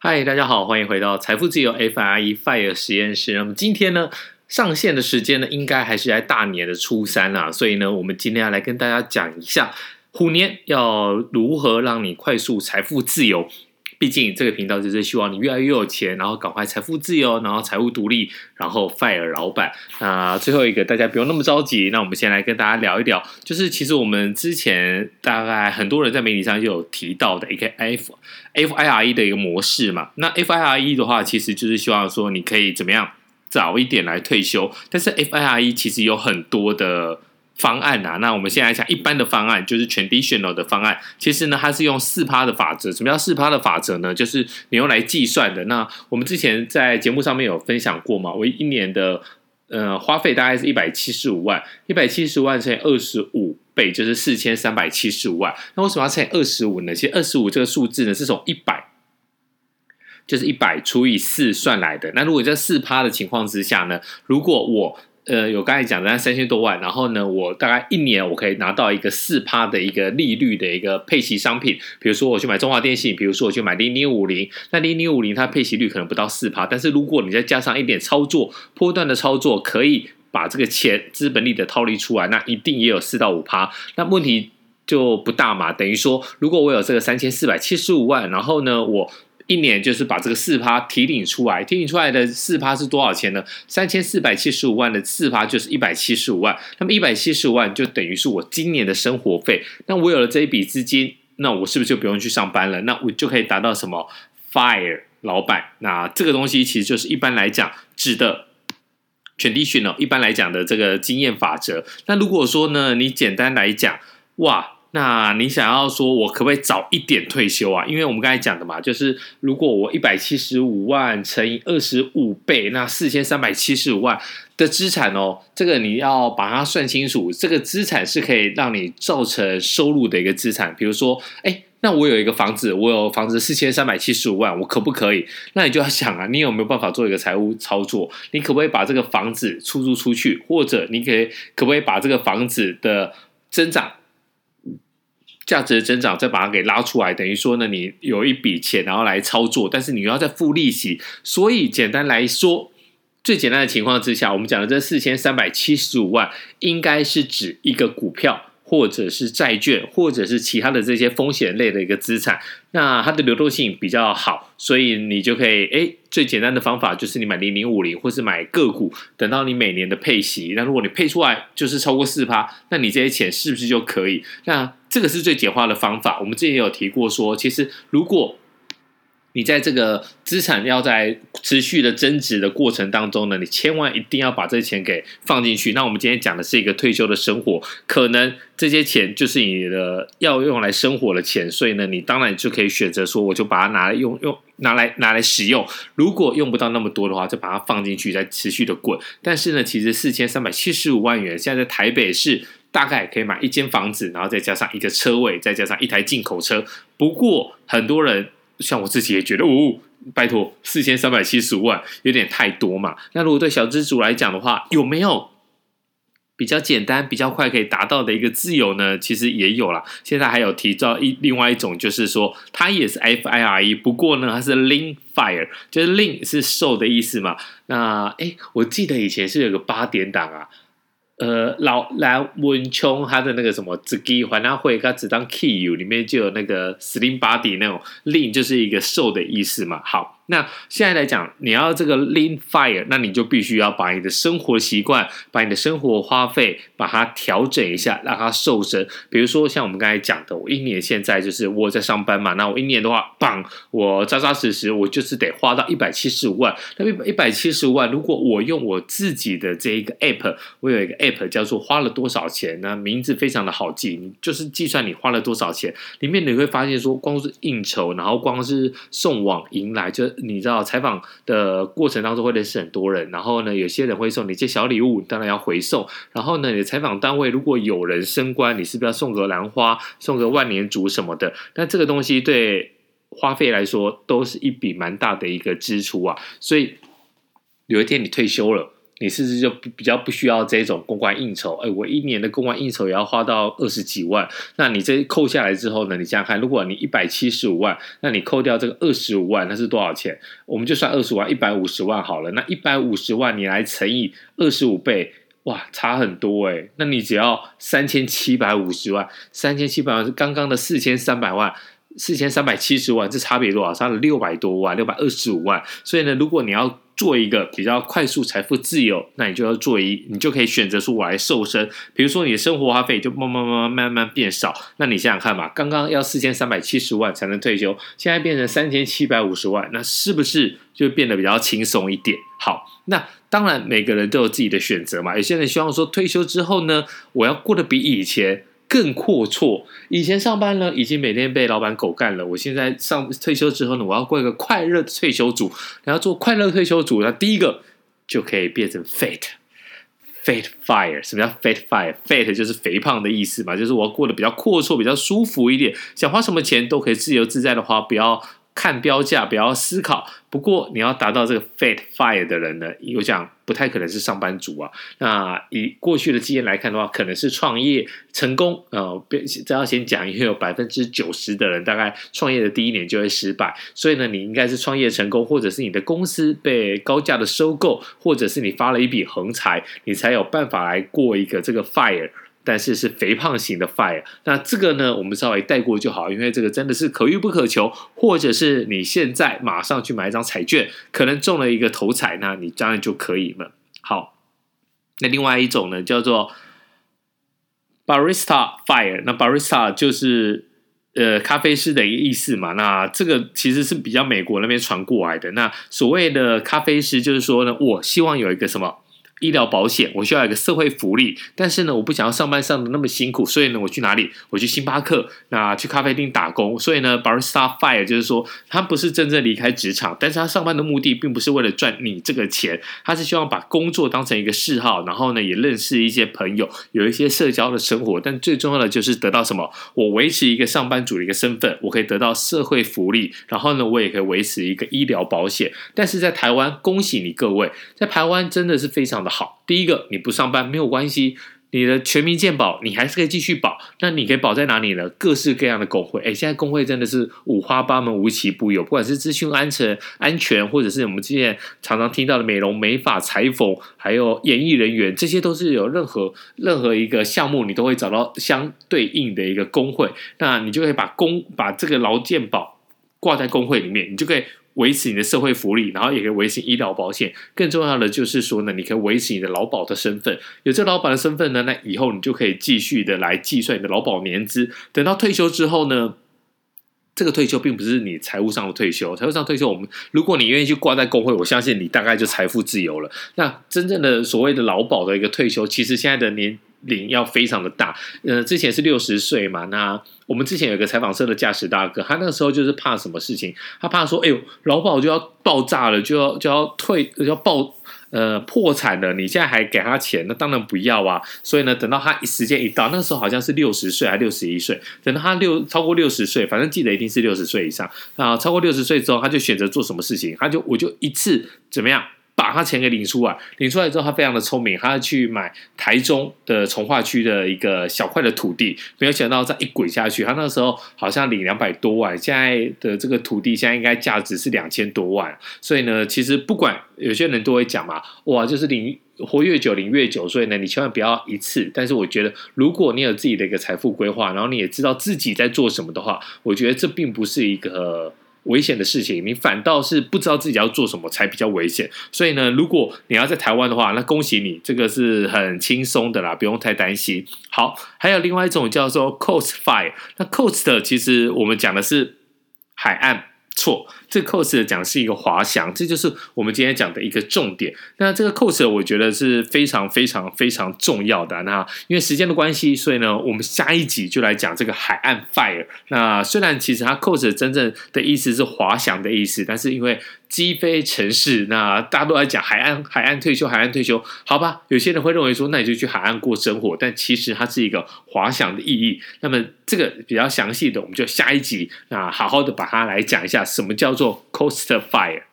嗨，大家好，欢迎回到财富自由 FIRE FIRE 实验室。那么今天呢，上线的时间呢，应该还是在大年的初三啊，所以呢，我们今天要来跟大家讲一下虎年要如何让你快速财富自由。毕竟这个频道就是希望你越来越有钱，然后赶快财富自由，然后财务独立，然后 fire 老板。那最后一个，大家不用那么着急。那我们先来跟大家聊一聊，就是其实我们之前大概很多人在媒体上就有提到的一个 F F I R E 的一个模式嘛。那 F I R E 的话，其实就是希望说你可以怎么样早一点来退休。但是 F I R E 其实有很多的。方案啊，那我们现在讲一般的方案，就是 traditional 的方案。其实呢，它是用四趴的法则。什么叫四趴的法则呢？就是你用来计算的。那我们之前在节目上面有分享过嘛？我一年的呃花费大概是一百七十五万，一百七十五万乘以二十五倍，就是四千三百七十五万。那为什么要乘以二十五呢？其实二十五这个数字呢，是从一百，就是一百除以四算来的。那如果在四趴的情况之下呢，如果我呃，有刚才讲的那三千多万，然后呢，我大概一年我可以拿到一个四趴的一个利率的一个配息商品，比如说我去买中华电信，比如说我去买零零五零，那零零五零它配息率可能不到四趴，但是如果你再加上一点操作，波段的操作，可以把这个钱资本利得套利出来，那一定也有四到五趴，那问题就不大嘛。等于说，如果我有这个三千四百七十五万，然后呢，我一年就是把这个四趴提领出来，提领出来的四趴是多少钱呢？三千四百七十五万的四趴就是一百七十五万，那么一百七十五万就等于是我今年的生活费。那我有了这一笔资金，那我是不是就不用去上班了？那我就可以达到什么？Fire 老板。那这个东西其实就是一般来讲指的 traditional，一般来讲的这个经验法则。那如果说呢，你简单来讲，哇。那你想要说，我可不可以早一点退休啊？因为我们刚才讲的嘛，就是如果我一百七十五万乘以二十五倍，那四千三百七十五万的资产哦，这个你要把它算清楚。这个资产是可以让你造成收入的一个资产。比如说，哎，那我有一个房子，我有房子四千三百七十五万，我可不可以？那你就要想啊，你有没有办法做一个财务操作？你可不可以把这个房子出租出去？或者你可以可不可以把这个房子的增长？价值的增长，再把它给拉出来，等于说呢，你有一笔钱，然后来操作，但是你又要再付利息，所以简单来说，最简单的情况之下，我们讲的这四千三百七十五万，应该是指一个股票。或者是债券，或者是其他的这些风险类的一个资产，那它的流动性比较好，所以你就可以，诶，最简单的方法就是你买零零五零，或是买个股，等到你每年的配息，那如果你配出来就是超过四趴，那你这些钱是不是就可以？那这个是最简化的方法。我们之前也有提过说，其实如果你在这个资产要在持续的增值的过程当中呢，你千万一定要把这钱给放进去。那我们今天讲的是一个退休的生活，可能这些钱就是你的要用来生活的钱，所以呢，你当然就可以选择说，我就把它拿来用用拿来拿来使用。如果用不到那么多的话，就把它放进去，再持续的滚。但是呢，其实四千三百七十五万元，现在在台北市大概可以买一间房子，然后再加上一个车位，再加上一台进口车。不过很多人。像我自己也觉得，哦，拜托，四千三百七十五万有点太多嘛。那如果对小资主来讲的话，有没有比较简单、比较快可以达到的一个自由呢？其实也有啦。现在还有提到一另外一种，就是说它也是 FIRE，不过呢，它是 Lean Fire，就是 Lean 是瘦的意思嘛。那哎，我记得以前是有个八点档啊。呃，老蓝文琼他的那个什么子基环他会他只当 key 里面就有那个 slim body 那种 lean 就是一个瘦的意思嘛。好。那现在来讲，你要这个 lean fire，那你就必须要把你的生活习惯、把你的生活花费，把它调整一下，让它瘦身。比如说像我们刚才讲的，我一年现在就是我在上班嘛，那我一年的话，棒，我扎扎实实，我就是得花到一百七十五万。那一百一百七十五万，如果我用我自己的这一个 app，我有一个 app 叫做花了多少钱呢？名字非常的好记，就是计算你花了多少钱，里面你会发现说，光是应酬，然后光是送往迎来就。你知道采访的过程当中会认识很多人，然后呢，有些人会送你一些小礼物，当然要回送。然后呢，你的采访单位如果有人升官，你是不是要送个兰花、送个万年竹什么的？但这个东西对花费来说都是一笔蛮大的一个支出啊。所以有一天你退休了，你是不是就比较不需要这种公关应酬？哎，我一年的公关应酬也要花到二十几万，那你这扣下来之后呢？你想想看，如果你一百七十五万，那你扣掉这个二十五万，那是多少钱？我们就算二十万，一百五十万好了。那一百五十万你来乘以二十五倍，哇，差很多诶。那你只要三千七百五十万，三千七百万是刚刚的四千三百万。四千三百七十万，这差别多少？差了六百多万，六百二十五万。所以呢，如果你要做一个比较快速财富自由，那你就要做一，你就可以选择说我来瘦身。比如说你的生活花费就慢慢慢慢慢慢变少。那你想想看嘛，刚刚要四千三百七十万才能退休，现在变成三千七百五十万，那是不是就变得比较轻松一点？好，那当然每个人都有自己的选择嘛。有些人希望说退休之后呢，我要过得比以前。更阔绰。以前上班呢，已经每天被老板狗干了。我现在上退休之后呢，我要过一个快乐的退休族。然后做快乐退休族，那第一个就可以变成 fat，fat fire。什么叫 fat fire？fat 就是肥胖的意思嘛，就是我要过得比较阔绰，比较舒服一点，想花什么钱都可以自由自在的花，不要。看标价，不要思考。不过，你要达到这个 fat fire 的人呢，我想不太可能是上班族啊。那以过去的经验来看的话，可能是创业成功。呃，这要先讲，因为有百分之九十的人大概创业的第一年就会失败。所以呢，你应该是创业成功，或者是你的公司被高价的收购，或者是你发了一笔横财，你才有办法来过一个这个 fire。但是是肥胖型的 fire，那这个呢，我们稍微带过就好，因为这个真的是可遇不可求，或者是你现在马上去买一张彩券，可能中了一个头彩，那你当然就可以了。好，那另外一种呢，叫做 barista fire，那 barista 就是呃咖啡师的一个意思嘛，那这个其实是比较美国那边传过来的。那所谓的咖啡师，就是说呢，我希望有一个什么？医疗保险，我需要一个社会福利，但是呢，我不想要上班上的那么辛苦，所以呢，我去哪里？我去星巴克，那去咖啡厅打工。所以呢，Barista Fire 就是说，他不是真正离开职场，但是他上班的目的并不是为了赚你这个钱，他是希望把工作当成一个嗜好，然后呢，也认识一些朋友，有一些社交的生活。但最重要的就是得到什么？我维持一个上班族的一个身份，我可以得到社会福利，然后呢，我也可以维持一个医疗保险。但是在台湾，恭喜你各位，在台湾真的是非常的。好，第一个你不上班没有关系，你的全民健保你还是可以继续保。那你可以保在哪里呢？各式各样的工会，哎，现在工会真的是五花八门、无奇不有。不管是资讯安全、安全，或者是我们之前常常听到的美容美发、裁缝，还有演艺人员，这些都是有任何任何一个项目，你都会找到相对应的一个工会。那你就可以把工把这个劳健保挂在工会里面，你就可以。维持你的社会福利，然后也可以维持医疗保险。更重要的就是说呢，你可以维持你的劳保的身份。有这劳保的身份呢，那以后你就可以继续的来计算你的劳保年资。等到退休之后呢，这个退休并不是你财务上的退休，财务上退休，我们如果你愿意去挂在工会，我相信你大概就财富自由了。那真正的所谓的劳保的一个退休，其实现在的年龄要非常的大。呃，之前是六十岁嘛，那。我们之前有个采访社的驾驶大哥，他那个时候就是怕什么事情？他怕说：“哎呦，劳保就要爆炸了，就要就要退，就要爆呃破产了，你现在还给他钱？那当然不要啊！”所以呢，等到他时间一到，那时候好像是六十岁还六十一岁，等到他六超过六十岁，反正记得一定是六十岁以上啊。超过六十岁之后，他就选择做什么事情？他就我就一次怎么样？把他钱给领出来，领出来之后，他非常的聪明，他去买台中的从化区的一个小块的土地，没有想到再一滚下去，他那时候好像领两百多万，现在的这个土地现在应该价值是两千多万，所以呢，其实不管有些人都会讲嘛，哇，就是领活越久领越久，所以呢，你千万不要一次。但是我觉得，如果你有自己的一个财富规划，然后你也知道自己在做什么的话，我觉得这并不是一个。危险的事情，你反倒是不知道自己要做什么才比较危险。所以呢，如果你要在台湾的话，那恭喜你，这个是很轻松的啦，不用太担心。好，还有另外一种叫做 Coast Fire，那 Coast 其实我们讲的是海岸。错，这 coast 讲是一个滑翔，这就是我们今天讲的一个重点。那这个 cos，我觉得是非常非常非常重要的。那因为时间的关系，所以呢，我们下一集就来讲这个海岸 fire。那虽然其实它 cos 真正的意思是滑翔的意思，但是因为击飞城市，那大家都在讲海岸，海岸退休，海岸退休，好吧？有些人会认为说，那你就去海岸过生活，但其实它是一个滑翔的意义。那么这个比较详细的，我们就下一集那好好的把它来讲一下，什么叫做 coast fire。